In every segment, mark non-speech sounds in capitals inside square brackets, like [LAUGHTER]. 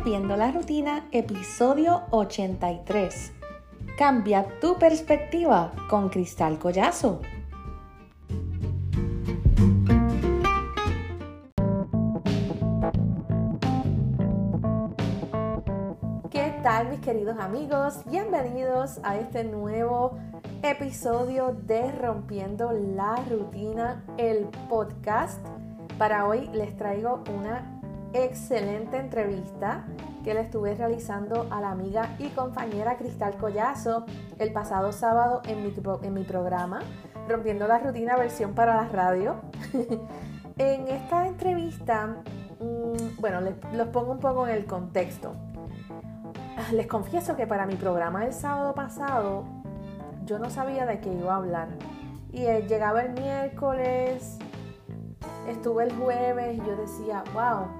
Rompiendo la Rutina, episodio 83. Cambia tu perspectiva con Cristal Collazo. ¿Qué tal mis queridos amigos? Bienvenidos a este nuevo episodio de Rompiendo la Rutina, el podcast. Para hoy les traigo una excelente entrevista que le estuve realizando a la amiga y compañera Cristal Collazo el pasado sábado en mi, programa Rompiendo la Rutina versión para la radio. [LAUGHS] en esta entrevista, mm, bueno, los pongo un poco en el contexto. Ah, les confieso que para mi programa del sábado pasado yo no sabía de qué iba a hablar. Y eh, llegaba el miércoles, estuve el jueves y yo decía, wow,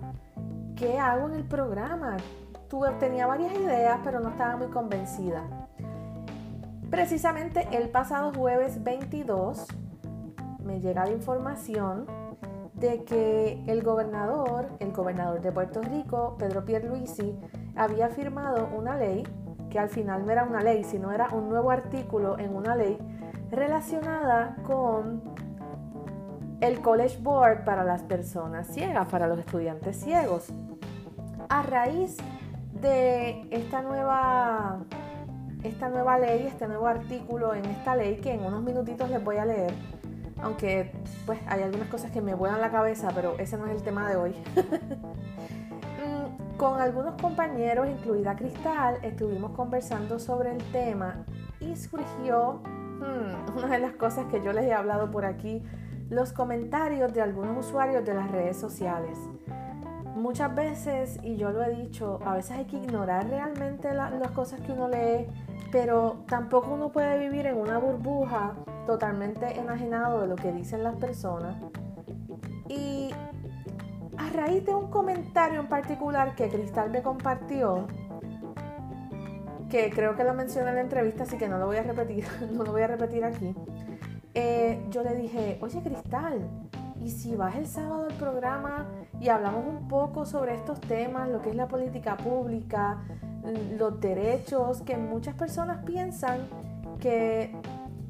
¿qué hago en el programa? Tenía varias ideas, pero no estaba muy convencida. Precisamente el pasado jueves 22 me llega la información de que el gobernador, el gobernador de Puerto Rico, Pedro Pierluisi, había firmado una ley, que al final no era una ley, sino era un nuevo artículo en una ley relacionada con el College Board para las personas ciegas, para los estudiantes ciegos a raíz de esta nueva, esta nueva ley, este nuevo artículo en esta ley que en unos minutitos les voy a leer, aunque pues hay algunas cosas que me vuelan la cabeza, pero ese no es el tema de hoy. [LAUGHS] Mm, con algunos compañeros, incluida Cristal, estuvimos conversando sobre el tema y surgió hmm, una de las cosas que yo les he hablado por aquí, los comentarios de algunos usuarios de las redes sociales. Muchas veces, y yo lo he dicho, a veces hay que ignorar realmente las cosas que uno lee, pero tampoco uno puede vivir en una burbuja totalmente enajenado de lo que dicen las personas. Y a raíz de un comentario en particular que Cristal me compartió, que creo que lo mencioné en la entrevista, así que no lo voy a repetir, [LAUGHS] no lo voy a repetir aquí. Eh, yo le dije, oye Cristal, ¿y si vas el sábado al programa y hablamos un poco sobre estos temas, lo que es la política pública, los derechos, que muchas personas piensan que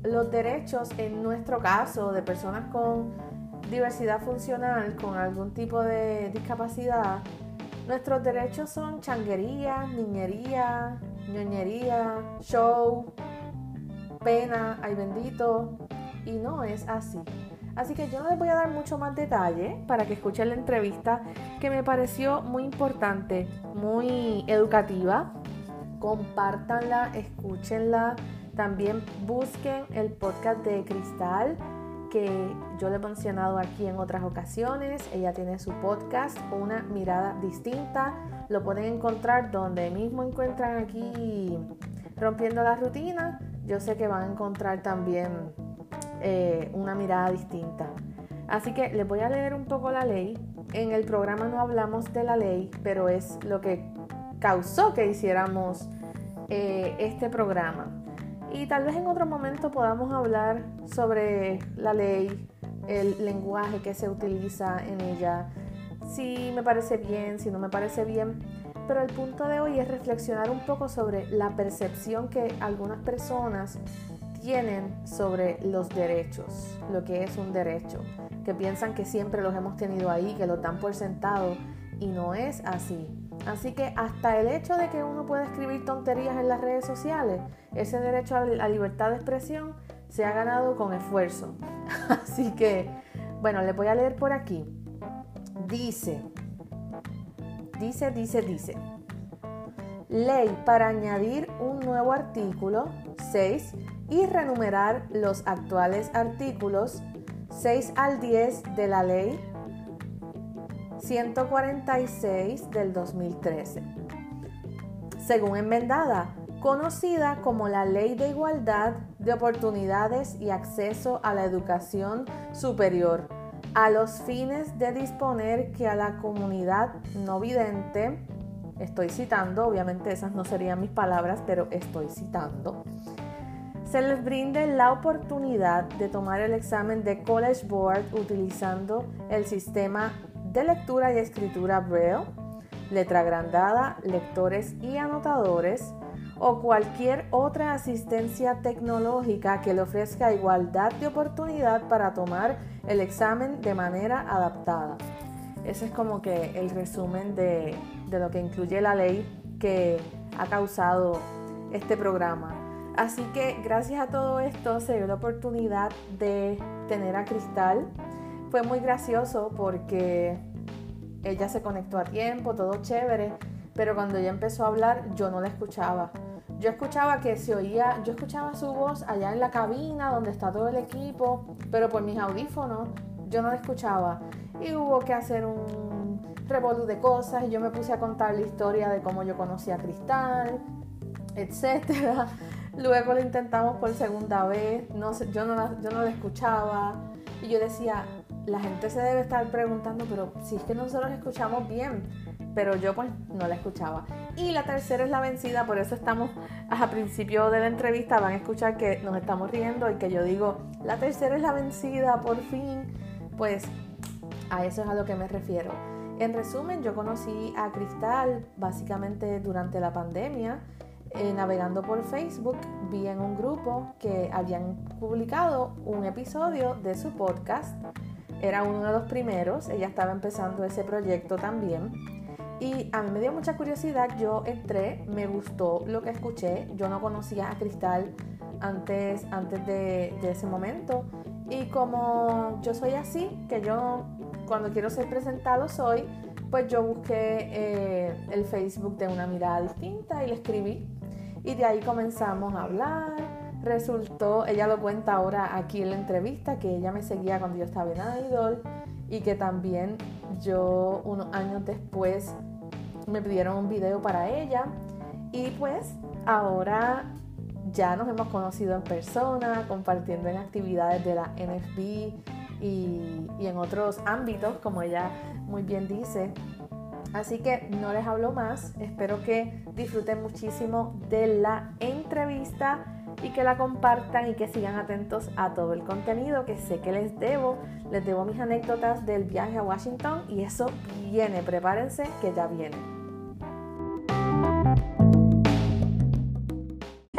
los derechos, en nuestro caso, de personas con diversidad funcional, con algún tipo de discapacidad, nuestros derechos son changuería, niñería, ñoñería, show, pena, ay bendito, y no es así. Así que yo no les voy a dar mucho más detalle para que escuchen la entrevista que me pareció muy importante, muy educativa. Compártanla, escúchenla. También busquen el podcast de Cristal que yo le he mencionado aquí en otras ocasiones. Ella tiene su podcast, Una mirada distinta. Lo pueden encontrar donde mismo encuentran aquí Rompiendo la Rutina. Yo sé que van a encontrar también eh, una mirada distinta. Así que les voy a leer un poco la ley. En el programa no hablamos de la ley, pero es lo que causó que hiciéramos eh, este programa. Y tal vez en otro momento podamos hablar sobre la ley, el lenguaje que se utiliza en ella, si me parece bien, si no me parece bien. Pero el punto de hoy es reflexionar un poco sobre la percepción que algunas personas tienen sobre los derechos, lo que es un derecho, que piensan que siempre los hemos tenido ahí, que los dan por sentado y no es así. Así que hasta el hecho de que uno pueda escribir tonterías en las redes sociales, ese derecho a la libertad de expresión se ha ganado con esfuerzo. [LAUGHS] Así que, bueno, le voy a leer por aquí. Dice, dice, dice, dice. Ley para añadir un nuevo artículo 6 y renumerar los actuales artículos 6 al 10 de la Ley 146 del 2013, según enmendada, conocida como la Ley de Igualdad de Oportunidades y Acceso a la Educación Superior, a los fines de disponer que a la comunidad no vidente, estoy citando, obviamente esas no serían mis palabras, pero estoy citando, se les brinde la oportunidad de tomar el examen de College Board utilizando el sistema de lectura y escritura Braille, letra agrandada, lectores y anotadores o cualquier otra asistencia tecnológica que le ofrezca igualdad de oportunidad para tomar el examen de manera adaptada. Ese es como que el resumen de, lo que incluye la ley que ha causado este programa. Así que gracias a todo esto se dio la oportunidad de tener a Cristal. Fue muy gracioso porque ella se conectó a tiempo, todo chévere, pero cuando ella empezó a hablar yo no la escuchaba. Yo escuchaba que se oía, yo escuchaba su voz allá en la cabina donde está todo el equipo, pero por mis audífonos yo no la escuchaba. Y hubo que hacer un revolú de cosas y yo me puse a contar la historia de cómo yo conocí a Cristal, etc. Luego lo intentamos por segunda vez, no yo, no la, yo no la escuchaba y yo decía, la gente se debe estar preguntando, pero si es que nosotros escuchamos bien, pero yo pues no la escuchaba. Y la tercera es la vencida, por eso estamos a principio de la entrevista, van a escuchar que nos estamos riendo y que yo digo, la tercera es la vencida, por fin, pues a eso es a lo que me refiero. En resumen, yo conocí a Cristal básicamente durante la pandemia. Eh, navegando por Facebook, vi en un grupo que habían publicado un episodio de su podcast. Era uno de los primeros, ella estaba empezando ese proyecto también. Y a mí me dio mucha curiosidad, yo entré, me gustó lo que escuché, yo no conocía a Cristal antes, antes de, ese momento. Y como yo soy así, que yo cuando quiero ser presentado soy, pues yo busqué eh, el Facebook de una mirada distinta y le escribí. Y de ahí comenzamos a hablar. Resultó, ella lo cuenta ahora aquí en la entrevista, que ella me seguía cuando yo estaba en Idol y que también yo unos años después me pidieron un video para ella y pues ahora ya nos hemos conocido en persona, compartiendo en actividades de la NFB y, y en otros ámbitos, como ella muy bien dice. Así que no les hablo más, espero que disfruten muchísimo de la entrevista y que la compartan y que sigan atentos a todo el contenido que sé que les debo. Les debo mis anécdotas del viaje a Washington y eso viene, prepárense que ya viene.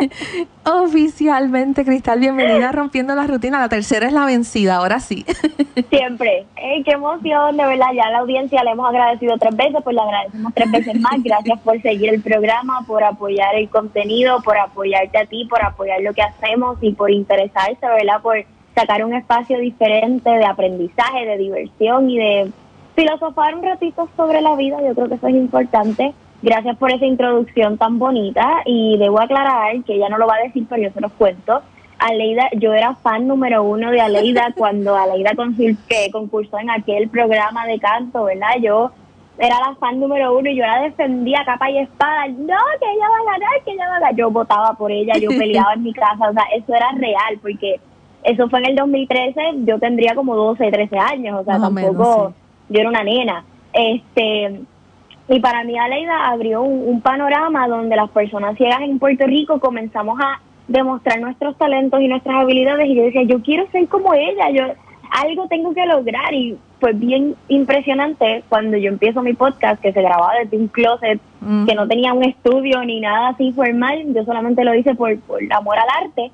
[LAUGHS] Oficialmente, Cristal, bienvenida Rompiendo la Rutina. La tercera es la vencida, ahora sí. [LAUGHS] Siempre. qué emoción, de verdad. Ya a la audiencia le hemos agradecido tres veces, pues le agradecemos tres veces más. [LAUGHS] Gracias por seguir el programa, por apoyar el contenido, por apoyarte a ti, por apoyar lo que hacemos y por interesarse, ¿verdad? Por sacar un espacio diferente de aprendizaje, de diversión y de filosofar un ratito sobre la vida. Yo creo que eso es importante. Gracias por esa introducción tan bonita y debo aclarar que ella no lo va a decir, pero yo se los cuento. Aleida, yo era fan número uno de Aleida [LAUGHS] cuando Aleida que concursó en aquel programa de canto, ¿verdad? Yo era la fan número uno y yo la defendía capa y espada. No, que ella va a ganar, que ella va a ganar. Yo votaba por ella, yo peleaba en mi casa, o sea, eso era real porque eso fue en el 2013, yo tendría como 12, 13 años, o sea, tampoco, yo era una nena. Este, y para mí Aleida abrió un, panorama donde las personas ciegas en Puerto Rico comenzamos a demostrar nuestros talentos y nuestras habilidades. Y yo decía, yo quiero ser como ella, yo algo tengo que lograr. Y fue bien impresionante cuando yo empiezo mi podcast que se grababa desde un closet que no tenía un estudio ni nada así formal, yo solamente lo hice por, por amor al arte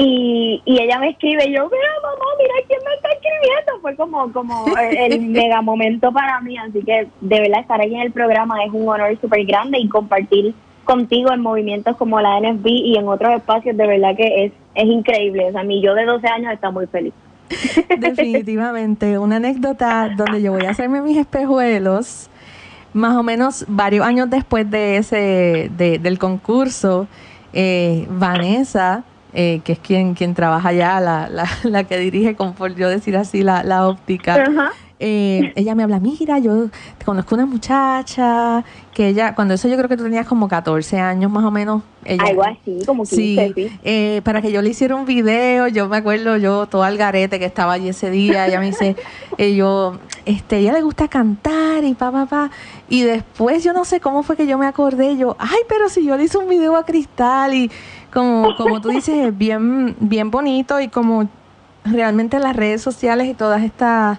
y, y ella me escribe, yo, mira mamá, mira quién me está escribiendo. Fue como, como el, [LAUGHS] mega momento para mí. Así que de verdad estar ahí en el programa es un honor súper grande y compartir contigo en movimientos como la NFB y en otros espacios, de verdad que es, es increíble. O sea, mi yo de 12 años está muy feliz. [LAUGHS] Definitivamente, una anécdota donde yo voy a hacerme mis espejuelos, más o menos varios años después de ese, de, del concurso, eh, Vanessa eh, que es quien, quien trabaja ya, la, la, [LAUGHS] la, que dirige, como por yo decir así, la, la óptica. Eh, ella me habla, mira, yo conozco una muchacha que ella, cuando eso yo creo que tú tenías como 14 años más o menos. Ella, Algo así, como 15, sí. Eh, para que yo le hiciera un video, yo me acuerdo yo todo al garete que estaba allí ese día, ella me dice, [LAUGHS] eh, yo, este, ella le gusta cantar y pa, pa, pa. Y después yo no sé cómo fue que yo me acordé, yo, ay, pero si yo le hice un video a Cristal y como, como tú dices, bien, bien bonito y como realmente las redes sociales y todas estas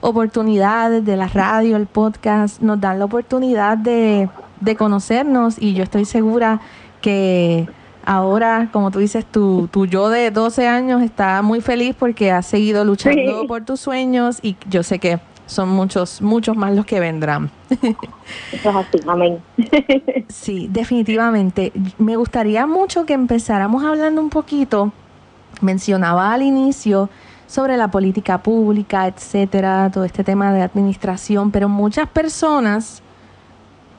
oportunidades de la radio, el podcast, nos dan la oportunidad de, de conocernos y yo estoy segura que ahora, como tú dices, tu, tu yo de 12 años está muy feliz porque has seguido luchando por tus sueños y yo sé que son muchos, muchos más los que vendrán. Eso es así, amén. [LAUGHS] sí, definitivamente. Me gustaría mucho que empezáramos hablando un poquito, mencionaba al inicio, sobre la política pública, etcétera, todo este tema de administración, pero muchas personas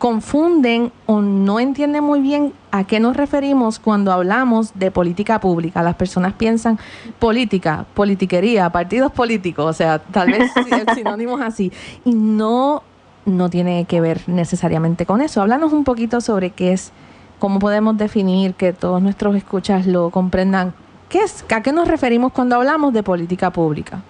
confunden o no entienden muy bien a qué nos referimos cuando hablamos de política pública. Las personas piensan política, politiquería, partidos políticos, o sea, tal vez [LAUGHS] sinónimos así. Y no, no tiene que ver necesariamente con eso. Háblanos un poquito sobre qué es, cómo podemos definir que todos nuestros escuchas lo comprendan. ¿Qué es, ¿A qué nos referimos cuando hablamos de política pública?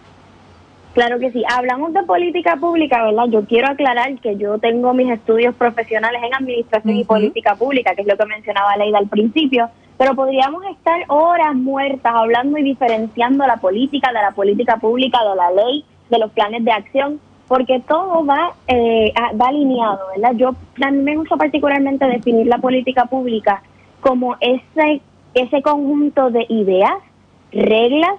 Claro que sí. Hablamos de política pública, ¿verdad? Yo quiero aclarar que yo tengo mis estudios profesionales en administración y política pública, que es lo que mencionaba Leida al principio, pero podríamos estar horas muertas hablando y diferenciando la política de la política pública, de la ley, de los planes de acción, porque todo va, eh, va alineado, ¿verdad? Yo también me gusta particularmente definir la política pública como ese, ese conjunto de ideas, reglas,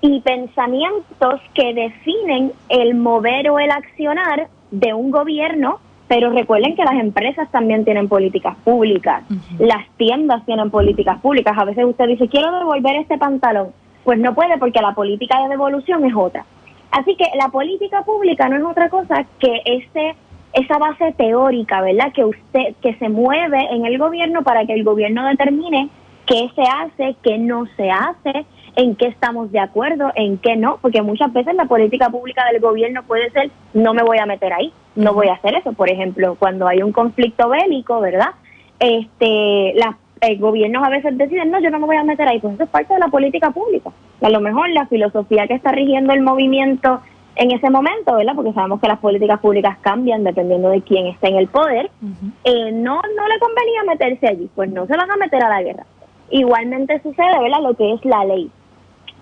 y pensamientos que definen el mover o el accionar de un gobierno, pero recuerden que las empresas también tienen políticas públicas, las tiendas tienen políticas públicas. A veces usted dice, quiero devolver este pantalón. Pues no puede porque la política de devolución es otra. Así que la política pública no es otra cosa que ese esa base teórica, ¿verdad? Que usted que se mueve en el gobierno para que el gobierno determine qué se hace, qué no se hace, en qué estamos de acuerdo, en qué no, porque muchas veces la política pública del gobierno puede ser no me voy a meter ahí, no voy a hacer eso. Por ejemplo, cuando hay un conflicto bélico, ¿verdad? Este, las gobiernos a veces deciden, no, yo no me voy a meter ahí, pues eso es parte de la política pública. A lo mejor la filosofía que está rigiendo el movimiento en ese momento, ¿verdad? Porque sabemos que las políticas públicas cambian dependiendo de quién está en el poder. eh, no, no le convenía meterse allí, pues no se van a meter a la guerra. Igualmente sucede, ¿verdad? Lo que es la ley.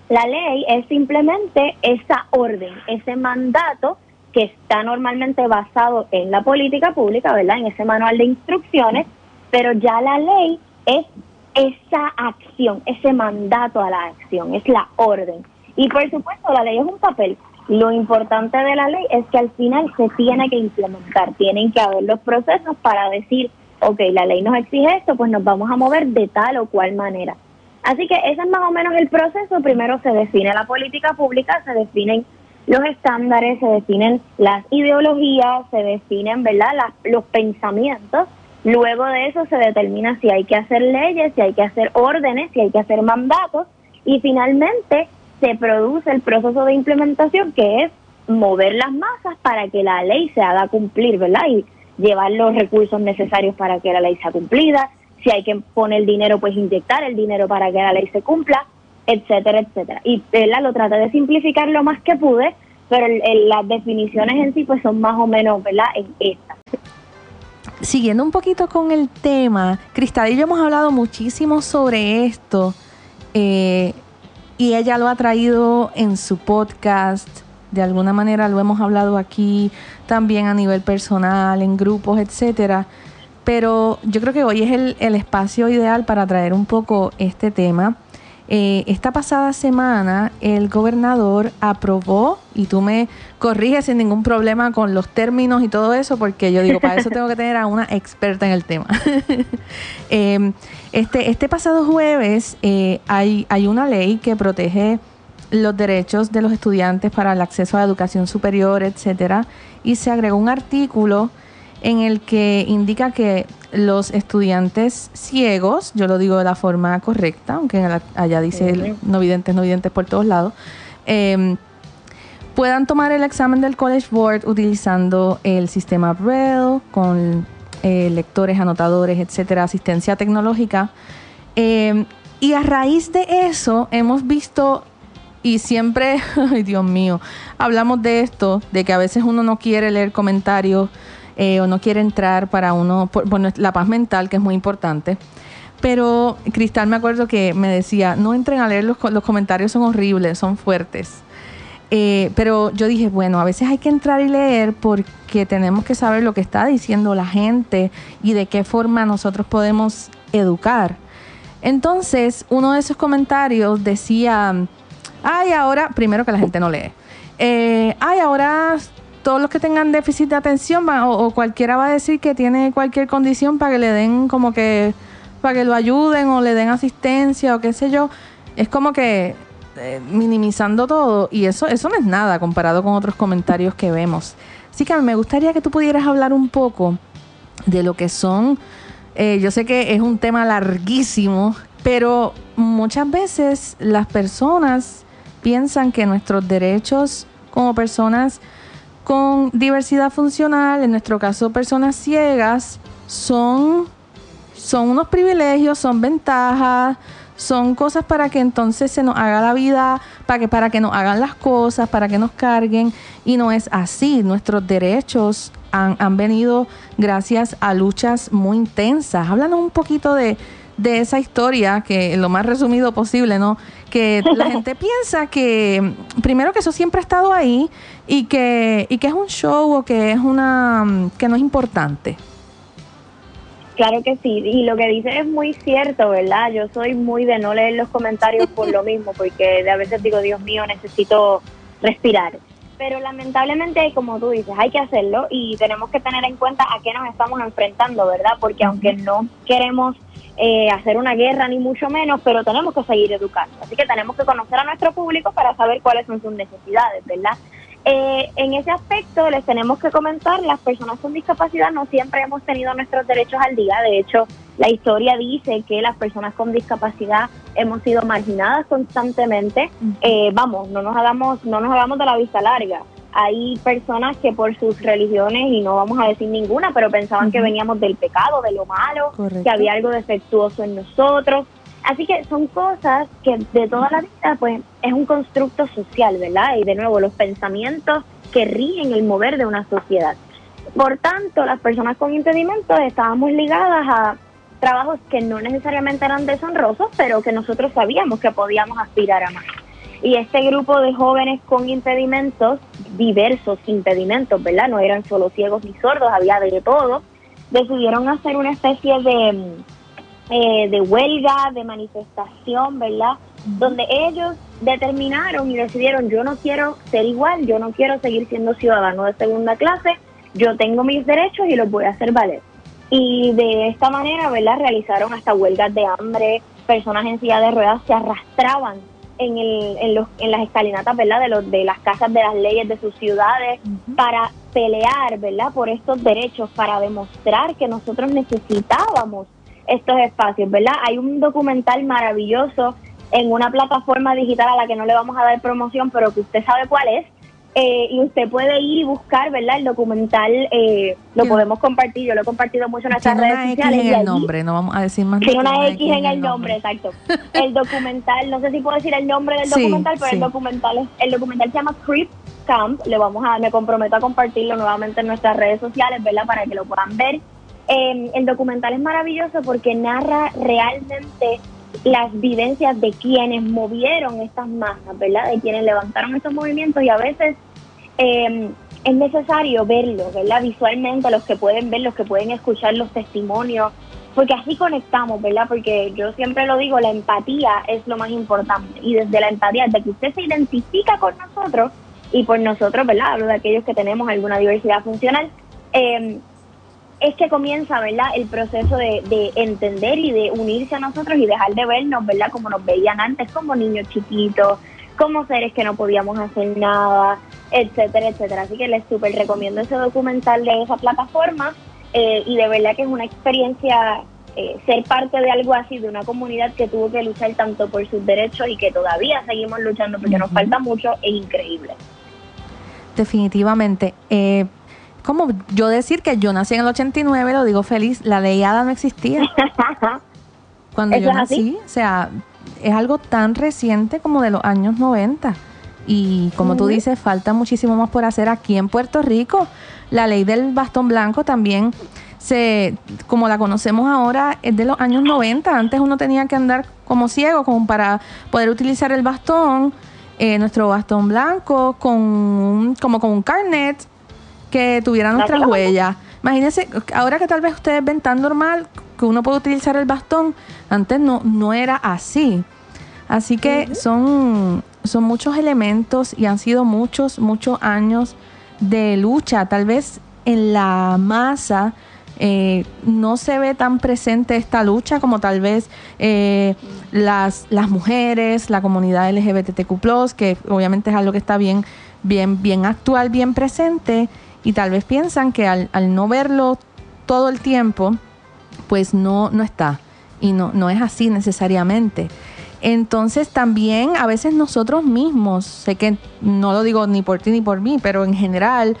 La ley es simplemente esa orden, ese mandato que está normalmente basado en la política pública, ¿verdad? En ese manual de instrucciones, pero ya la ley es esa acción, ese mandato a la acción, es la orden. Y por supuesto, la ley es un papel. Lo importante de la ley es que al final se tiene que implementar, tienen que haber los procesos para decir, ok, la ley nos exige esto, pues nos vamos a mover de tal o cual manera. Así que ese es más o menos el proceso. Primero se define la política pública, se definen los estándares, se definen las ideologías, se definen, ¿verdad?, los pensamientos. Luego de eso se determina si hay que hacer leyes, si hay que hacer órdenes, si hay que hacer mandatos y finalmente se produce el proceso de implementación que es mover las masas para que la ley se haga cumplir, ¿verdad? Y llevar los recursos necesarios para que la ley sea cumplida, si hay que poner dinero, pues inyectar el dinero para que la ley se cumpla, etcétera, etcétera. Y ¿verdad? lo traté de simplificar lo más que pude, pero las definiciones en sí pues son más o menos, ¿verdad? En estas. Siguiendo un poquito con el tema, Cristal y yo hemos hablado muchísimo sobre esto eh, y ella lo ha traído en su podcast, de alguna manera lo hemos hablado aquí también a nivel personal, en grupos, etcétera pero yo creo que hoy es el, espacio ideal para traer un poco este tema. Eh, esta pasada semana el gobernador aprobó, y tú me corriges sin ningún problema con los términos y todo eso, porque yo digo, para eso tengo que tener a una experta en el tema. [LAUGHS] Em, este, este pasado jueves eh, hay, hay una ley que protege los derechos de los estudiantes para el acceso a la educación superior, etcétera, y se agregó un artículo en el que indica que los estudiantes ciegos, yo lo digo de la forma correcta, aunque allá dice no videntes, no videntes por todos lados, em, puedan tomar el examen del College Board utilizando el sistema Braille con eh, lectores, anotadores, etcétera, asistencia tecnológica. Em, y a raíz de eso hemos visto y siempre, [LAUGHS] ay Dios mío, hablamos de esto, de que a veces uno no quiere leer comentarios eh, o no quiere entrar para uno, bueno, la paz mental, que es muy importante. Pero Cristal me acuerdo que me decía, no entren a leer los, los comentarios, son horribles, son fuertes. Eh, pero yo dije, bueno, a veces hay que entrar y leer porque tenemos que saber lo que está diciendo la gente y de qué forma nosotros podemos educar. Entonces, uno de esos comentarios decía, ay, ahora, primero que la gente no lee, eh, ay, ahora todos los que tengan déficit de atención o, cualquiera va a decir que tiene cualquier condición para que le den como que, para que lo ayuden o le den asistencia o qué sé yo. Es como que eh, minimizando todo y eso, eso no es nada comparado con otros comentarios que vemos. Así que me gustaría que tú pudieras hablar un poco de lo que son, eh, yo sé que es un tema larguísimo, pero muchas veces las personas piensan que nuestros derechos como personas con diversidad funcional, en nuestro caso personas ciegas, son, son unos privilegios, son ventajas, son cosas para que entonces se nos haga la vida, para que, para que nos hagan las cosas, para que nos carguen. Y no es así. Nuestros derechos han, han venido gracias a luchas muy intensas. Háblanos un poquito de, de esa historia, que lo más resumido posible, ¿no? Que la [LAUGHS] gente piensa que, primero que eso siempre ha estado ahí y que, y que es un show o que es una, que no es importante. Claro que sí, y lo que dice es muy cierto, ¿verdad? Yo soy muy de no leer los comentarios por lo [LAUGHS] mismo, porque de a veces digo, Dios mío, necesito respirar. Pero lamentablemente, como tú dices, hay que hacerlo y tenemos que tener en cuenta a qué nos estamos enfrentando, ¿verdad? Porque aunque no queremos eh, hacer una guerra ni mucho menos, pero tenemos que seguir educando. Así que tenemos que conocer a nuestro público para saber cuáles son sus necesidades, ¿verdad? Eh, en ese aspecto les tenemos que comentar, las personas con discapacidad no siempre hemos tenido nuestros derechos al día, de hecho la historia dice que las personas con discapacidad hemos sido marginadas constantemente, eh, vamos, no nos hagamos, no nos hagamos de la vista larga, hay personas que por sus religiones, y no vamos a decir ninguna, pero pensaban que veníamos del pecado, de lo malo, que había algo defectuoso en nosotros, Así que son cosas que de toda la vida, pues es un constructo social, ¿verdad? Y de nuevo, los pensamientos que rigen el mover de una sociedad. Por tanto, las personas con impedimentos estábamos ligadas a trabajos que no necesariamente eran deshonrosos, pero que nosotros sabíamos que podíamos aspirar a más. Y este grupo de jóvenes con impedimentos, diversos impedimentos, ¿verdad? No eran solo ciegos ni sordos, había de todo, decidieron hacer una especie de eh, de huelga, de manifestación, ¿verdad? Donde ellos determinaron y decidieron, yo no quiero ser igual, yo no quiero seguir siendo ciudadano de segunda clase, yo tengo mis derechos y los voy a hacer valer. Y de esta manera, ¿verdad? Realizaron hasta huelgas de hambre, personas en silla de ruedas se arrastraban en, el, en, los, en las escalinatas, ¿verdad? De, los, de las casas de las leyes de sus ciudades para pelear, ¿verdad? Por estos derechos, para demostrar que nosotros necesitábamos estos espacios, ¿verdad? Hay un documental maravilloso en una plataforma digital a la que no le vamos a dar promoción, pero que usted sabe cuál es. Eh, y usted puede ir y buscar, ¿verdad? El documental eh, lo podemos compartir, yo lo he compartido mucho en nuestras redes una sociales. X en el nombre, no vamos a decir más. Tiene una, X, en el nombre, exacto. el documental, no sé si puedo decir el nombre del [LAUGHS] documental, pero el documental es, el documental se llama Creep Camp. Le vamos a, me comprometo a compartirlo nuevamente en nuestras redes sociales, ¿verdad? Para que lo puedan ver eh, el documental es maravilloso porque narra realmente las vivencias de quienes movieron estas masas, ¿verdad? De quienes levantaron estos movimientos y a veces em, es necesario verlo, ¿verdad? Visualmente, los que pueden ver, los que pueden escuchar los testimonios, porque así conectamos, ¿verdad? Porque yo siempre lo digo, la empatía es lo más importante y desde la empatía, desde que usted se identifica con nosotros y por nosotros, ¿verdad? Hablo de aquellos que tenemos alguna diversidad funcional. Eh, es que comienza, ¿verdad? El proceso de, de, entender y de unirse a nosotros y dejar de vernos, ¿verdad? Como nos veían antes, como niños chiquitos, como seres que no podíamos hacer nada, etcétera, etcétera. Así que les súper recomiendo ese documental de esa plataforma eh, y de verdad que es una experiencia eh, ser parte de algo así, de una comunidad que tuvo que luchar tanto por sus derechos y que todavía seguimos luchando porque nos falta mucho, es increíble. Definitivamente. Eh, como yo decir que yo nací en el 89, lo digo feliz, la ley ADA no existía. [LAUGHS] Cuando yo nací, o sea, es algo tan reciente como de los años 90. Y como tú dices, falta muchísimo más por hacer aquí en Puerto Rico. La ley del bastón blanco también se, como la conocemos ahora, es de los años 90. Antes uno tenía que andar como ciego como para poder utilizar el bastón eh, nuestro bastón blanco con un- como con un carnet que tuviera nuestras huellas. Imagínense, ahora que tal vez ustedes ven tan normal que uno puede utilizar el bastón, antes no, no era así. Así que son, son muchos elementos y han sido muchos, muchos años de lucha. Tal vez en la masa eh, no se ve tan presente esta lucha como tal vez eh, las, las mujeres, la comunidad LGBTQ+, que obviamente es algo que está bien, bien, bien actual, bien presente, y tal vez piensan que al, al no verlo todo el tiempo, pues no, no está. Y no, no es así necesariamente. Entonces también a veces nosotros mismos, sé que no lo digo ni por ti ni por mí, pero en general,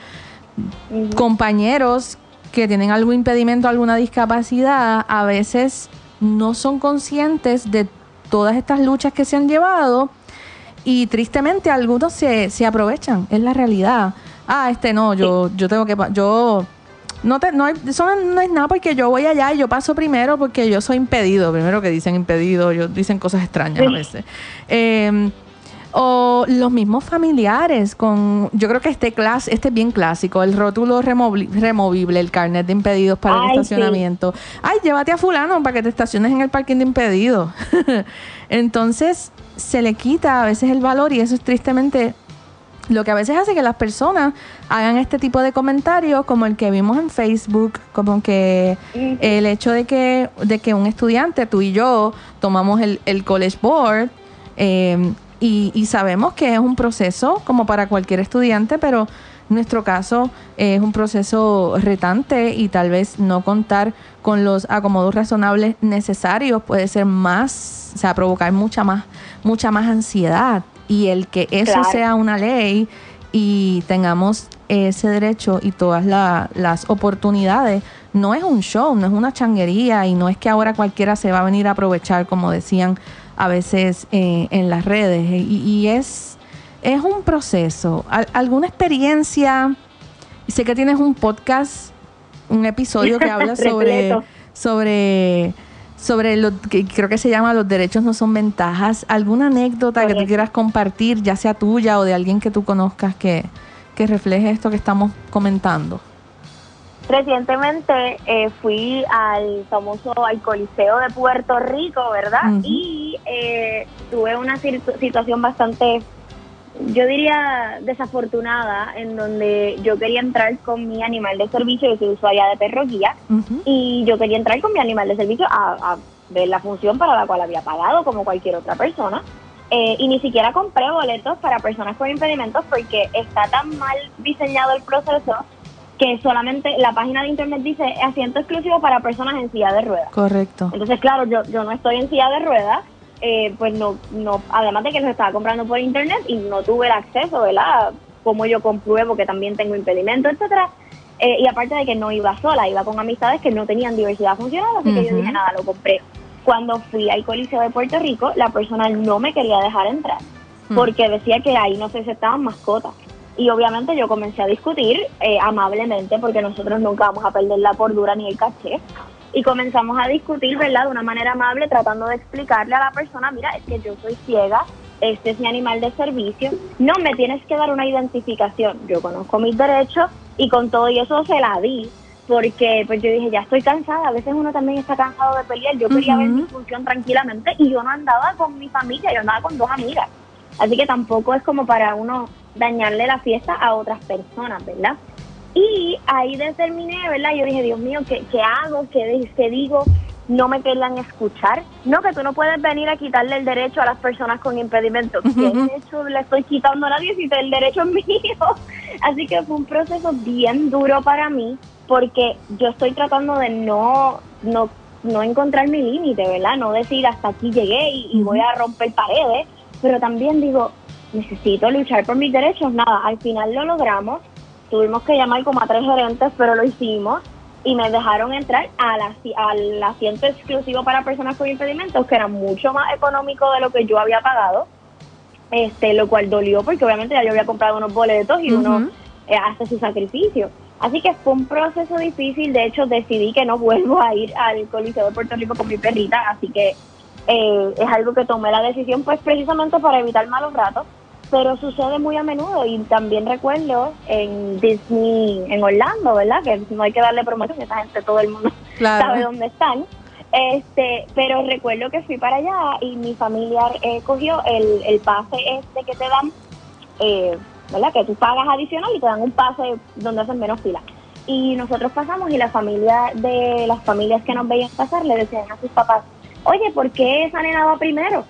compañeros que tienen algún impedimento, alguna discapacidad, a veces no son conscientes de todas estas luchas que se han llevado y tristemente algunos se, se aprovechan, es la realidad. Ah, este no, yo, yo tengo que, yo, no te, no, hay- eso no, no es nada porque yo voy allá y yo paso primero porque yo soy impedido, primero que dicen impedido, ellos dicen cosas extrañas a veces. Eh, o los mismos familiares con, yo creo que este clas, este es bien clásico, el rótulo removi- removible, el carnet de impedidos para el sí. estacionamiento. Ay, llévate a fulano para que te estaciones en el parking de impedidos. [LAUGHS] Entonces se le quita a veces el valor y eso es tristemente lo que a veces hace que las personas hagan este tipo de comentarios como el que vimos en Facebook, como que el hecho de que, de que un estudiante, tú y yo, tomamos el, el College Board eh, y, y sabemos que es un proceso como para cualquier estudiante, pero en nuestro caso es un proceso retante y tal vez no contar con los acomodos razonables necesarios puede ser más, o sea, provocar mucha más, mucha más ansiedad. Y el que eso Claro. sea una ley y tengamos ese derecho y todas la- las oportunidades, no es un show, no es una changuería y no es que ahora cualquiera se va a venir a aprovechar, como decían a veces eh, en las redes. Y, y es, es un proceso. Al- ¿Alguna experiencia? Sé que tienes un podcast, un episodio que [LAUGHS] habla sobre, sobre, sobre lo que creo que se llama Los derechos no son ventajas. ¿Alguna anécdota que tú quieras compartir, ya sea tuya o de alguien que tú conozcas que, que refleje esto que estamos comentando? Recientemente eh, fui al famoso al Coliseo de Puerto Rico, ¿verdad? Y eh, tuve una situ- situación bastante, yo diría, desafortunada, en donde yo quería entrar con mi animal de servicio, yo soy usuaria de perro guía, y yo quería entrar con mi animal de servicio a, a ver la función para la cual había pagado, como cualquier otra persona. Eh, y ni siquiera compré boletos para personas con impedimentos porque está tan mal diseñado el proceso que solamente la página de internet dice asiento exclusivo para personas en silla de ruedas. Correcto. Entonces, claro, yo, yo no estoy en silla de ruedas, eh, pues no, no, además de que los estaba comprando por internet y no tuve el acceso, ¿verdad? Como yo compruebo que también tengo impedimento, etcétera. Eh, y aparte de que no iba sola, iba con amistades que no tenían diversidad funcional, así que yo dije, nada, lo compré. Cuando fui al Coliseo de Puerto Rico, la persona no me quería dejar entrar Mm. porque decía que ahí no se aceptaban mascotas. Y obviamente yo comencé a discutir eh, amablemente, porque nosotros nunca vamos a perder la cordura ni el caché. Y comenzamos a discutir, ¿verdad? De una manera amable, tratando de explicarle a la persona, mira, es que yo soy ciega, este es mi animal de servicio, no me tienes que dar una identificación, yo conozco mis derechos y con todo y eso se la di, porque pues yo dije, ya estoy cansada, a veces uno también está cansado de pelear, yo quería ver mi función tranquilamente y yo no andaba con mi familia, yo andaba con dos amigas. Así que tampoco es como para uno dañarle la fiesta a otras personas, ¿verdad? Y ahí determiné, ¿verdad? Yo dije, Dios mío, ¿qué, qué hago? ¿Qué, qué digo? No me querían escuchar. No, que tú no puedes venir a quitarle el derecho a las personas con impedimento. ¿Qué derecho le estoy quitando a nadie si el derecho es [LAUGHS] mío? Así que fue un proceso bien duro para mí porque yo estoy tratando de no, no, no encontrar mi límite, ¿verdad? No decir hasta aquí llegué y, y voy a romper paredes, pero también digo, necesito luchar por mis derechos. Nada, al final lo logramos. Tuvimos que llamar como a tres gerentes, pero lo hicimos y me dejaron entrar al, asi- al asiento exclusivo para personas con impedimentos, que era mucho más económico de lo que yo había pagado, este, lo cual dolió porque obviamente ya yo había comprado unos boletos y uno eh, hace su sacrificio. Así que fue un proceso difícil, de hecho decidí que no vuelvo a ir al Coliseo de Puerto Rico con mi perrita, así que eh, es algo que tomé la decisión pues precisamente para evitar malos ratos, pero sucede muy a menudo y también recuerdo en Disney, en Orlando, ¿verdad? Que no hay que darle promoción, esa gente, todo el mundo [LAUGHS] sabe dónde están. Este, pero recuerdo que fui para allá y mi familiar eh, cogió el, el pase este que te dan, eh, ¿verdad? Que tú pagas adicional y te dan un pase donde hacen menos fila. Y nosotros pasamos y la familia de las familias que nos veían pasar le decían a sus papás, oye, ¿por qué esa nena va primero?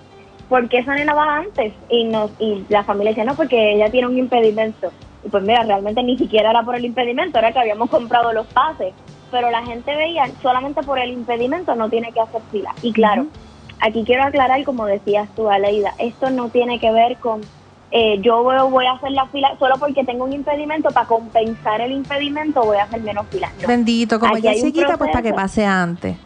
¿Por qué esa nena va antes? Y, nos, y la familia decía, no, porque ella tiene un impedimento. Y pues mira, realmente ni siquiera era por el impedimento, era que habíamos comprado los pases pero la gente veía solamente por el impedimento no tiene que hacer fila. Y claro, aquí quiero aclarar, como decías tú, Aleida, esto no tiene que ver con eh, yo voy, a hacer la fila solo porque tengo un impedimento, para compensar el impedimento voy a hacer menos fila. Bendito, como ya se quita, pues para que pase antes.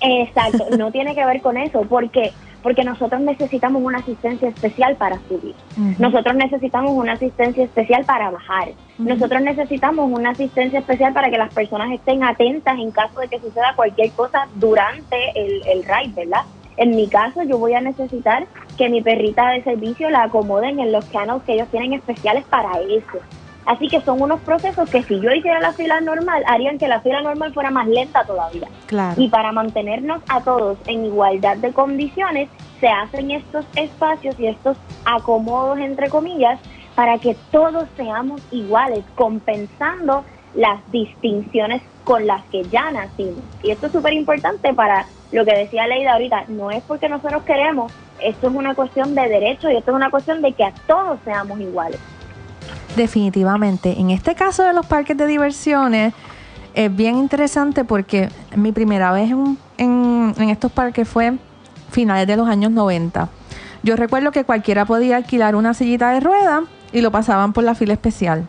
Exacto, no tiene que ver con eso, porque porque nosotros necesitamos una asistencia especial para subir. Nosotros necesitamos una asistencia especial para bajar. Nosotros necesitamos una asistencia especial para que las personas estén atentas en caso de que suceda cualquier cosa durante el, el ride, ¿verdad? En mi caso, yo voy a necesitar que mi perrita de servicio la acomoden en los canals que ellos tienen especiales para eso. Así que son unos procesos que si yo hiciera la fila normal, harían que la fila normal fuera más lenta todavía. Y para mantenernos a todos en igualdad de condiciones, se hacen estos espacios y estos acomodos, entre comillas, para que todos seamos iguales, compensando las distinciones con las que ya nacimos. Y esto es súper importante para lo que decía Leida ahorita, no es porque nosotros queremos, esto es una cuestión de derecho y esto es una cuestión de que a todos seamos iguales. Definitivamente. En este caso de los parques de diversiones, es bien interesante porque mi primera vez en, estos parques fue finales de los años 90. Yo recuerdo que cualquiera podía alquilar una sillita de rueda y lo pasaban por la fila especial.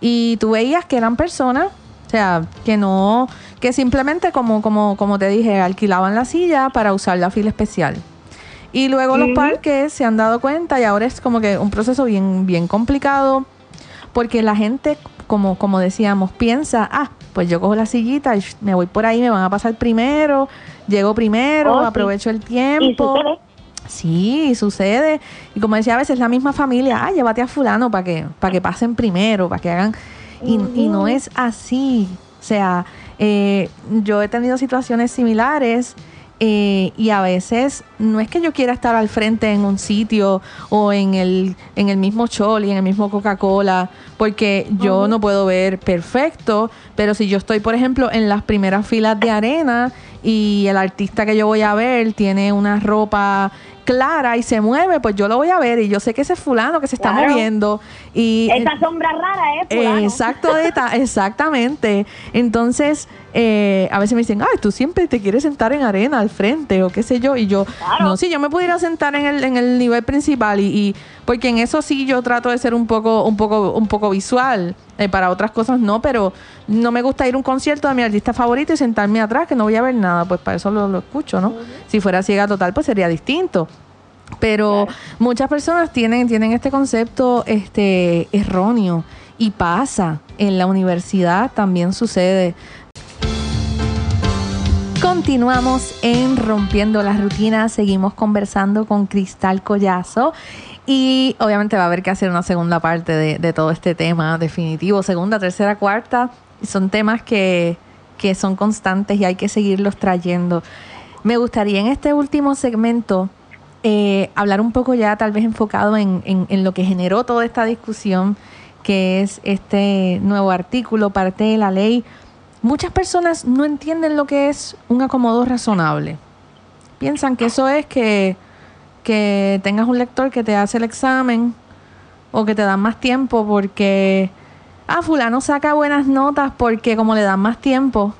Y tú veías que eran personas, o sea, que no, que simplemente como, como, como te dije, alquilaban la silla para usar la fila especial. Y luego los parques se han dado cuenta y ahora es como que un proceso bien, bien complicado porque la gente, como, como decíamos, piensa, ah, pues yo cojo la sillita y me voy por ahí, me van a pasar primero, llego primero, oh, aprovecho el tiempo. Sí, sucede. Y como decía, a veces la misma familia, ah, llévate a fulano para que, para que pasen primero, para que hagan... Y, y no es así. O sea, eh, yo he tenido situaciones similares eh, y a veces no es que yo quiera estar al frente en un sitio o en el, en el mismo Choli, en el mismo Coca-Cola, porque yo no puedo ver perfecto, pero si yo estoy, por ejemplo, en las primeras filas de arena y el artista que yo voy a ver tiene una ropa clara y se mueve, pues yo lo voy a ver y yo sé que ese fulano que se está moviendo y esa sombra rara es fulano. exacto, [LAUGHS] exactamente. Entonces, eh, a veces me dicen, ay, tú siempre te quieres sentar en arena al frente o qué sé yo. Y yo, no, si yo me pudiera sentar en el, en el nivel principal y, porque en eso sí yo trato de ser un poco, un poco, un poco visual. Eh, para otras cosas no, pero no me gusta ir a un concierto de mi artista favorito y sentarme atrás, que no voy a ver nada, pues para eso lo, escucho, ¿no? Si fuera ciega total, pues sería distinto. Pero muchas personas tienen, tienen este concepto este, erróneo y pasa. En la universidad también sucede. Continuamos en Rompiendo las Rutinas, seguimos conversando con Cristal Collazo y obviamente va a haber que hacer una segunda parte de, todo este tema definitivo, segunda, tercera, cuarta. Son temas que, son constantes y hay que seguirlos trayendo. Me gustaría en este último segmento eh, hablar un poco ya tal vez enfocado en, en, lo que generó toda esta discusión, que es este nuevo artículo, parte de la ley Muchas personas no entienden lo que es un acomodo razonable. Piensan que eso es que, que tengas un lector que te hace el examen o que te dan más tiempo porque, ah, fulano saca buenas notas porque como le dan más tiempo.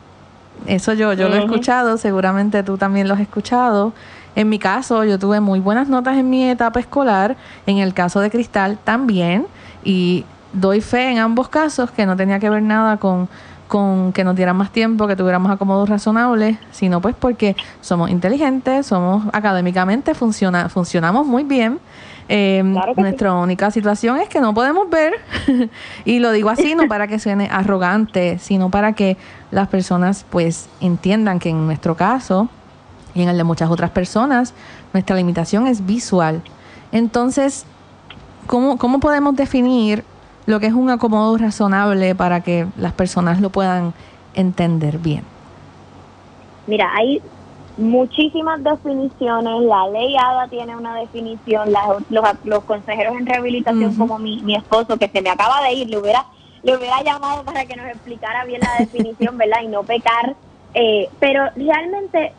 Eso yo, yo lo he escuchado, seguramente tú también lo has escuchado. En mi caso, yo tuve muy buenas notas en mi etapa escolar, en el caso de Cristal también, y doy fe en ambos casos que no tenía que ver nada con con que nos dieran más tiempo, que tuviéramos acomodos razonables, sino pues porque somos inteligentes, somos académicamente, funciona, funcionamos muy bien. Em, nuestra única situación es que no podemos ver, [LAUGHS] y lo digo así, no para que suene arrogante, sino para que las personas pues entiendan que en nuestro caso y en el de muchas otras personas, nuestra limitación es visual. Entonces, ¿cómo, ¿cómo podemos definir lo que es un acomodo razonable para que las personas lo puedan entender bien? Mira, hay muchísimas definiciones, la ley ADA tiene una definición, los, los, consejeros en rehabilitación como mi, mi esposo que se me acaba de ir, le hubiera, le hubiera llamado para que nos explicara bien la [LAUGHS] definición, ¿verdad? Y no pecar, eh, pero realmente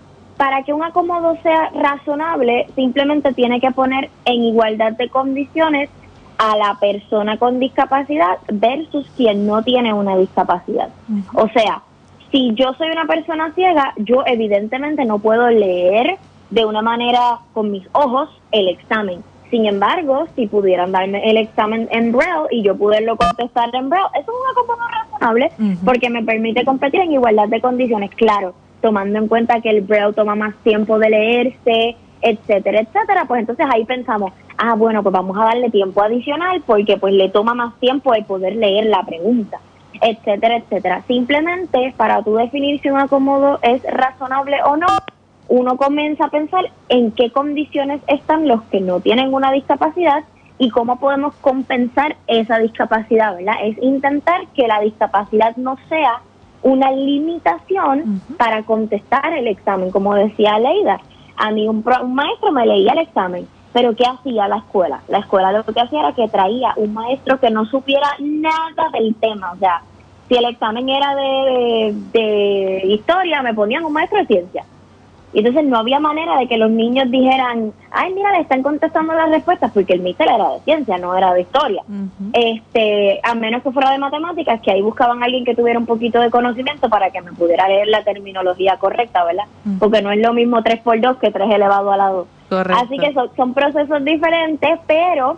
para que un acomodo sea razonable, simplemente tiene que poner en igualdad de condiciones a la persona con discapacidad versus quien no tiene una discapacidad. O sea, si yo soy una persona ciega, yo evidentemente no puedo leer de una manera con mis ojos el examen. Sin embargo, si pudieran darme el examen en Braille y yo poderlo contestar en Braille, eso es un acomodo razonable porque me permite competir en igualdad de condiciones, claro, tomando en cuenta que el Braille toma más tiempo de leerse, etcétera, etcétera. Pues entonces ahí pensamos, ah, bueno, pues vamos a darle tiempo adicional porque pues le toma más tiempo el poder leer la pregunta etcétera, etcétera. Simplemente para tú definir si un acomodo es razonable o no, uno comienza a pensar en qué condiciones están los que no tienen una discapacidad y cómo podemos compensar esa discapacidad, ¿verdad? Es intentar que la discapacidad no sea una limitación para contestar el examen, como decía Leida. A mí un, un maestro me leía el examen, pero ¿qué hacía la escuela? La escuela lo que hacía era que traía un maestro que no supiera nada del tema, o sea, si el examen era de, historia, me ponían un maestro de ciencia. Y entonces no había manera de que los niños dijeran, ay, mira, le están contestando las respuestas, porque el mister era de ciencia, no era de historia. este A menos que fuera de matemáticas, que ahí buscaban a alguien que tuviera un poquito de conocimiento para que me pudiera leer la terminología correcta, ¿verdad? Porque no es lo mismo 3 por 2 que 3 elevado a la 2. Así que son, son procesos diferentes, pero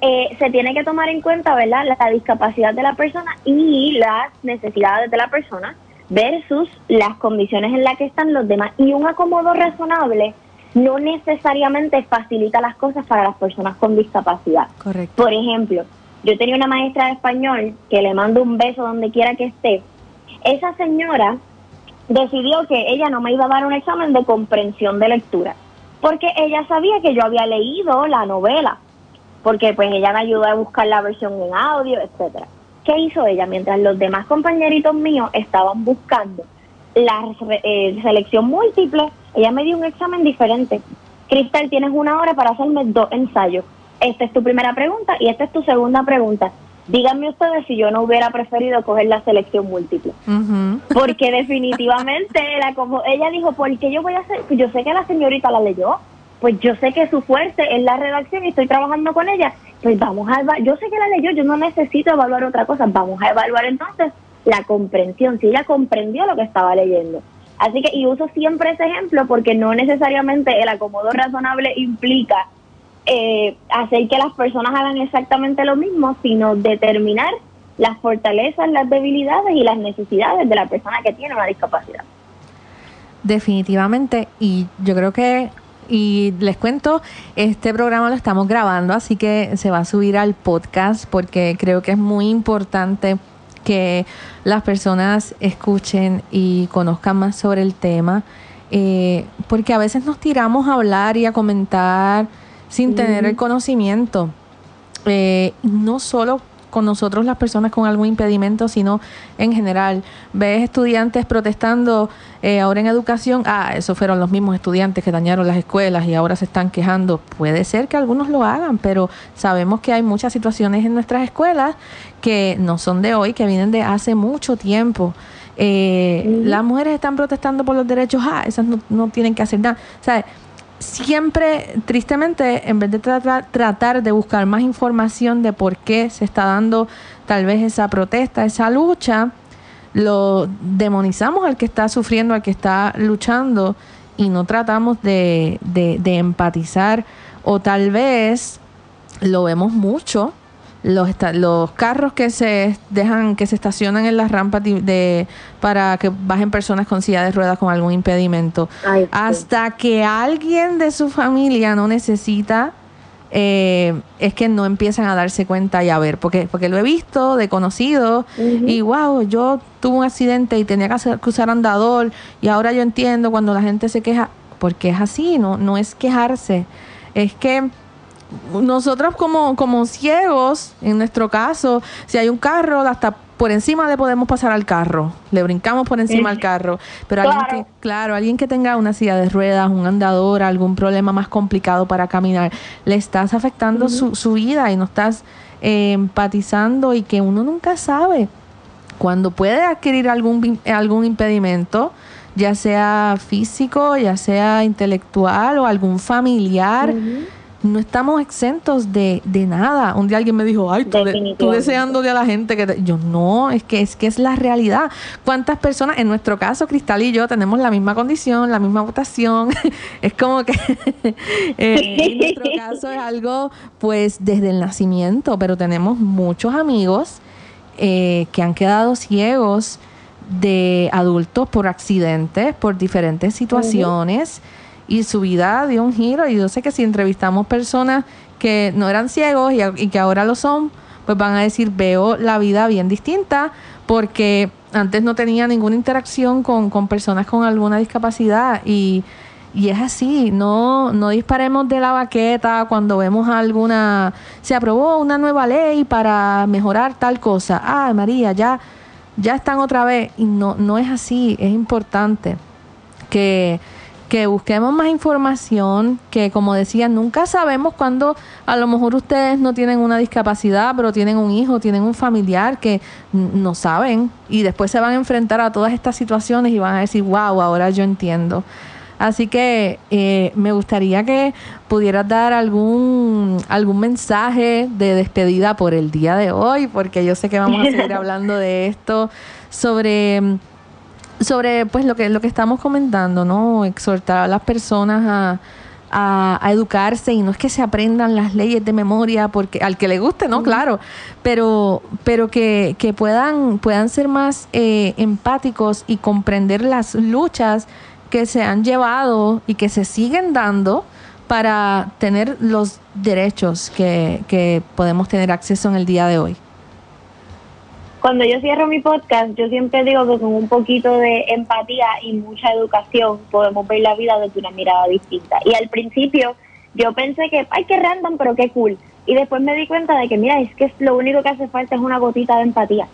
eh, se tiene que tomar en cuenta, ¿verdad?, la, discapacidad de la persona y las necesidades de la persona versus las condiciones en las que están los demás. Y un acomodo razonable no necesariamente facilita las cosas para las personas con discapacidad. Correcto. Por ejemplo, yo tenía una maestra de español que le mando un beso donde quiera que esté. Esa señora decidió que ella no me iba a dar un examen de comprensión de lectura, porque ella sabía que yo había leído la novela porque pues ella me ayudó a buscar la versión en audio, etcétera. ¿Qué hizo ella? Mientras los demás compañeritos míos estaban buscando la eh, selección múltiple, ella me dio un examen diferente. Cristal, tienes una hora para hacerme dos ensayos. Esta es tu primera pregunta y esta es tu segunda pregunta. Díganme ustedes si yo no hubiera preferido coger la selección múltiple. Porque [LAUGHS] definitivamente, era como ella dijo, ¿por qué yo voy a hacer? Yo sé que la señorita la leyó, pues yo sé que su fuerte es la redacción y estoy trabajando con ella, pues vamos a evaluar, yo sé que la leyó, yo no necesito evaluar otra cosa, vamos a evaluar entonces la comprensión, si ella comprendió lo que estaba leyendo. Así que, y uso siempre ese ejemplo porque no necesariamente el acomodo razonable implica eh, hacer que las personas hagan exactamente lo mismo, sino determinar las fortalezas, las debilidades y las necesidades de la persona que tiene una discapacidad. Definitivamente, y yo creo que y les cuento, este programa lo estamos grabando, así que se va a subir al podcast porque creo que es muy importante que las personas escuchen y conozcan más sobre el tema, eh, porque a veces nos tiramos a hablar y a comentar sin tener el conocimiento. Eh, no solo con nosotros las personas con algún impedimento, sino en general. Ves estudiantes protestando eh, ahora en educación, ah, esos fueron los mismos estudiantes que dañaron las escuelas y ahora se están quejando. Puede ser que algunos lo hagan, pero sabemos que hay muchas situaciones en nuestras escuelas que no son de hoy, que vienen de hace mucho tiempo. Eh, las mujeres están protestando por los derechos, ah, esas no, no tienen que hacer nada. ¿Sabes? Siempre, tristemente, en vez de tratar de buscar más información de por qué se está dando tal vez esa protesta, esa lucha, lo demonizamos al que está sufriendo, al que está luchando y no tratamos de, de empatizar o tal vez lo vemos mucho los, los carros que se dejan, que se estacionan en las rampas de, para que bajen personas con silla de ruedas con algún impedimento. Hasta que alguien de su familia no necesita, eh, es que no empiezan a darse cuenta y a ver, porque, porque lo he visto de conocido y wow, yo tuve un accidente y tenía que usar andador y ahora yo entiendo cuando la gente se queja, porque es así, no, no es quejarse, es que nosotros como, como ciegos, en nuestro caso, si hay un carro, hasta por encima le podemos pasar al carro, le brincamos por encima al carro, pero alguien que, claro, alguien que tenga una silla de ruedas, un andador, algún problema más complicado para caminar, le estás afectando su, su, vida y no estás eh, empatizando y que uno nunca sabe. Cuando puede adquirir algún, algún impedimento, ya sea físico, ya sea intelectual o algún familiar no estamos exentos de, de, nada. Un día alguien me dijo, ay, tú, tú deseándole a la gente que... Yo no, es que, es que es la realidad. ¿Cuántas personas, en nuestro caso, Cristal y yo, tenemos la misma condición, la misma votación? [LAUGHS] es como que [LAUGHS] eh, en nuestro caso es algo, pues, desde el nacimiento, pero tenemos muchos amigos eh, que han quedado ciegos de adultos por accidentes, por diferentes situaciones y su vida dio un giro. Y yo sé que si entrevistamos personas que no eran ciegos y, que ahora lo son, pues van a decir, veo la vida bien distinta porque antes no tenía ninguna interacción con, con personas con alguna discapacidad. Y, y es así, no, no disparemos de la baqueta cuando vemos alguna, se aprobó una nueva ley para mejorar tal cosa, ah María, ya, ya están otra vez. Y no, no es así, es importante que que busquemos más información, que como decía, nunca sabemos cuándo a lo mejor ustedes no tienen una discapacidad, pero tienen un hijo, tienen un familiar que no saben y después se van a enfrentar a todas estas situaciones y van a decir, wow, ahora yo entiendo. Así que eh, me gustaría que pudieras dar algún, algún mensaje de despedida por el día de hoy, porque yo sé que vamos a seguir [LAUGHS] hablando de esto, sobre sobre pues lo que lo que estamos comentando, ¿no? Exhortar a las personas a, a, educarse y no es que se aprendan las leyes de memoria porque al que le guste, ¿no? Claro, pero pero que, que puedan puedan ser más eh, empáticos y comprender las luchas que se han llevado y que se siguen dando para tener los derechos que, que podemos tener acceso en el día de hoy cuando yo cierro mi podcast, yo siempre digo que con un poquito de empatía y mucha educación podemos ver la vida desde una mirada distinta. Y al principio yo pensé que, ay, qué random, pero qué cool. Y después me di cuenta de que, mira, es que lo único que hace falta es una gotita de empatía.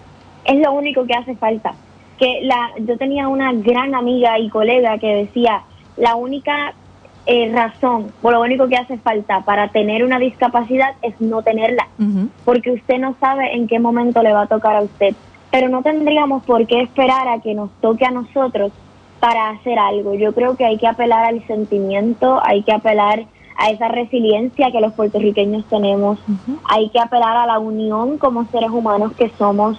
Es lo único que hace falta. Que la, yo tenía una gran amiga y colega que decía, la única eh, razón por lo único que hace falta para tener una discapacidad es no tenerla, porque usted no sabe en qué momento le va a tocar a usted, pero no tendríamos por qué esperar a que nos toque a nosotros para hacer algo. Yo creo que hay que apelar al sentimiento, hay que apelar a esa resiliencia que los puertorriqueños tenemos, hay que apelar a la unión como seres humanos que somos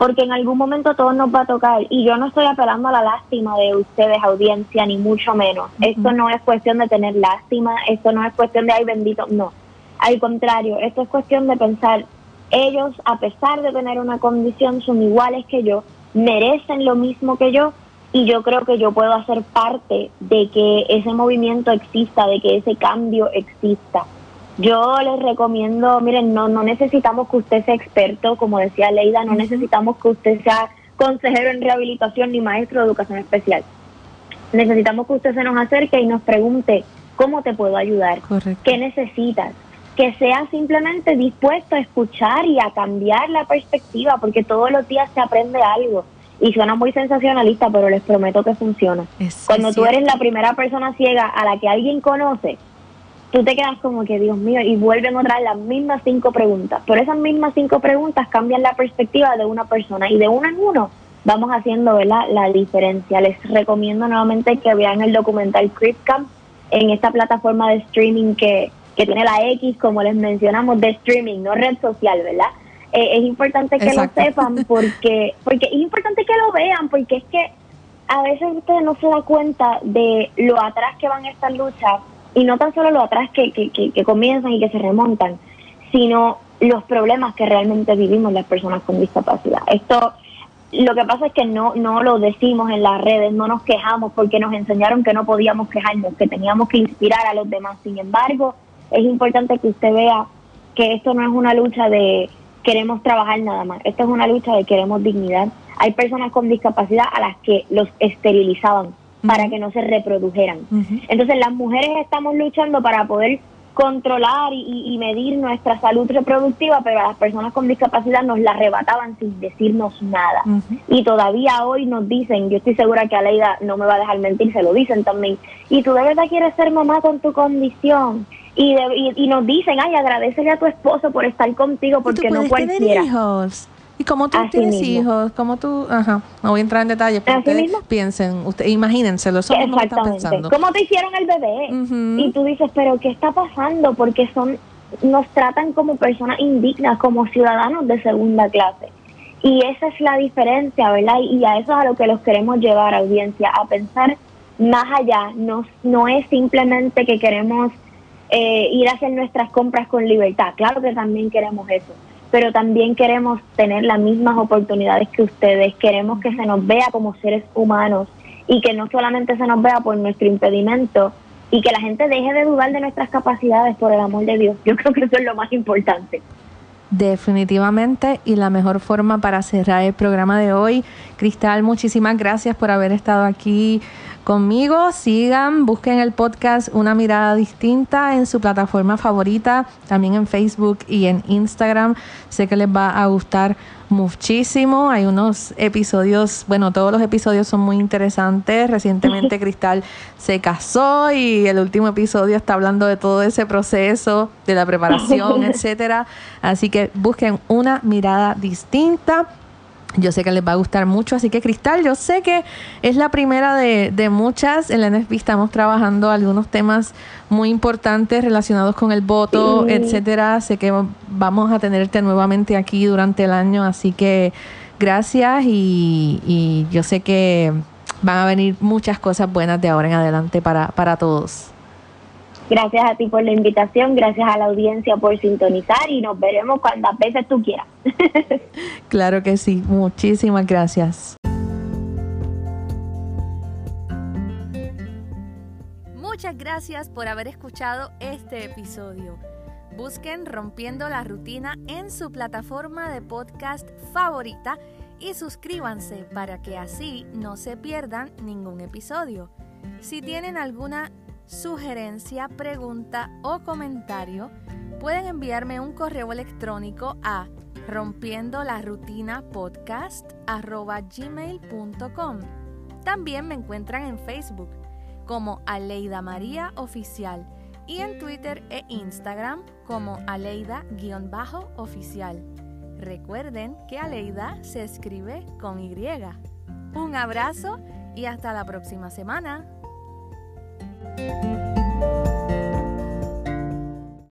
porque en algún momento todo nos va a tocar y yo no estoy apelando a la lástima de ustedes, audiencia, ni mucho menos. Esto no es cuestión de tener lástima, esto no es cuestión de, ay bendito, no. Al contrario, esto es cuestión de pensar, ellos, a pesar de tener una condición, son iguales que yo, merecen lo mismo que yo y yo creo que yo puedo hacer parte de que ese movimiento exista, de que ese cambio exista. Yo les recomiendo, miren, no, no necesitamos que usted sea experto, como decía Leida, no necesitamos que usted sea consejero en rehabilitación ni maestro de educación especial. Necesitamos que usted se nos acerque y nos pregunte cómo te puedo ayudar, qué necesitas, que sea simplemente dispuesto a escuchar y a cambiar la perspectiva, porque todos los días se aprende algo. Y suena muy sensacionalista, pero les prometo que funciona. Cuando tú eres la primera persona ciega a la que alguien conoce, tú te quedas como que, Dios mío, y vuelven otra vez las mismas cinco preguntas. Pero esas mismas cinco preguntas cambian la perspectiva de una persona y de uno en uno vamos haciendo ¿verdad? la diferencia. Les recomiendo nuevamente que vean el documental Camp en esta plataforma de streaming que, que tiene la X, como les mencionamos, de streaming, no red social, ¿verdad? Eh, es importante que lo sepan [LAUGHS] porque, porque es importante que lo vean, porque es que a veces ustedes no se dan cuenta de lo atrás que van estas luchas y no tan solo lo atrás que, que, que, comienzan y que se remontan, sino los problemas que realmente vivimos las personas con discapacidad. Esto, lo que pasa es que no, no lo decimos en las redes, no nos quejamos porque nos enseñaron que no podíamos quejarnos, que teníamos que inspirar a los demás. Sin embargo, es importante que usted vea que esto no es una lucha de queremos trabajar nada más, esto es una lucha de queremos dignidad. Hay personas con discapacidad a las que los esterilizaban para que no se reprodujeran. Entonces las mujeres estamos luchando para poder controlar y, medir nuestra salud reproductiva, pero a las personas con discapacidad nos la arrebataban sin decirnos nada. Y todavía hoy nos dicen, yo estoy segura que Aleida no me va a dejar mentir, se lo dicen también, y tú de verdad quieres ser mamá con tu condición. Y, y, nos dicen, ay, agradecele a tu esposo por estar contigo porque no cualquiera. hijos? ¿Y cómo tú tienes hijos? ¿Cómo tú...? Ajá, no voy a entrar en detalle, pero ustedes piensen, usted, imagínense, los hombres están pensando. ¿Cómo te hicieron el bebé? Y tú dices, pero ¿qué está pasando? Porque son nos tratan como personas indignas, como ciudadanos de segunda clase. Y esa es la diferencia, ¿verdad? Y a eso es a lo que los queremos llevar, audiencia, a pensar más allá. No, no es simplemente que queremos eh, ir a hacer nuestras compras con libertad. Claro que también queremos eso pero también queremos tener las mismas oportunidades que ustedes, queremos que se nos vea como seres humanos y que no solamente se nos vea por nuestro impedimento y que la gente deje de dudar de nuestras capacidades por el amor de Dios. Yo [LAUGHS] creo que eso es lo más importante. Definitivamente y la mejor forma para cerrar el programa de hoy. Cristal, muchísimas gracias por haber estado aquí conmigo. Sigan, busquen el podcast Una mirada distinta en su plataforma favorita, también en Facebook y en Instagram. Sé que les va a gustar muchísimo. Hay unos episodios, bueno, todos los episodios son muy interesantes. Recientemente [LAUGHS] Cristal se casó y el último episodio está hablando de todo ese proceso, de la preparación, [LAUGHS] etcétera. Así que busquen una mirada distinta. Yo sé que les va a gustar mucho, así que Cristal, yo sé que es la primera de, de, muchas. En la NFP estamos trabajando algunos temas muy importantes relacionados con el voto, etcétera. Sé que vamos a tenerte nuevamente aquí durante el año, así que gracias y, y yo sé que van a venir muchas cosas buenas de ahora en adelante para, para todos. Gracias a ti por la invitación, gracias a la audiencia por sintonizar y nos veremos cuantas veces tú quieras. [LAUGHS] claro que sí, muchísimas gracias. Muchas gracias por haber escuchado este episodio. Busquen Rompiendo la Rutina en su plataforma de podcast favorita y suscríbanse para que así no se pierdan ningún episodio. Si tienen alguna sugerencia, pregunta o comentario, pueden enviarme un correo electrónico a rompiendo la rutina podcast. También me encuentran en Facebook como Aleida María Oficial y en Twitter e Instagram como Aleida-oficial. Recuerden que Aleida se escribe con Y. Un abrazo y hasta la próxima semana. Música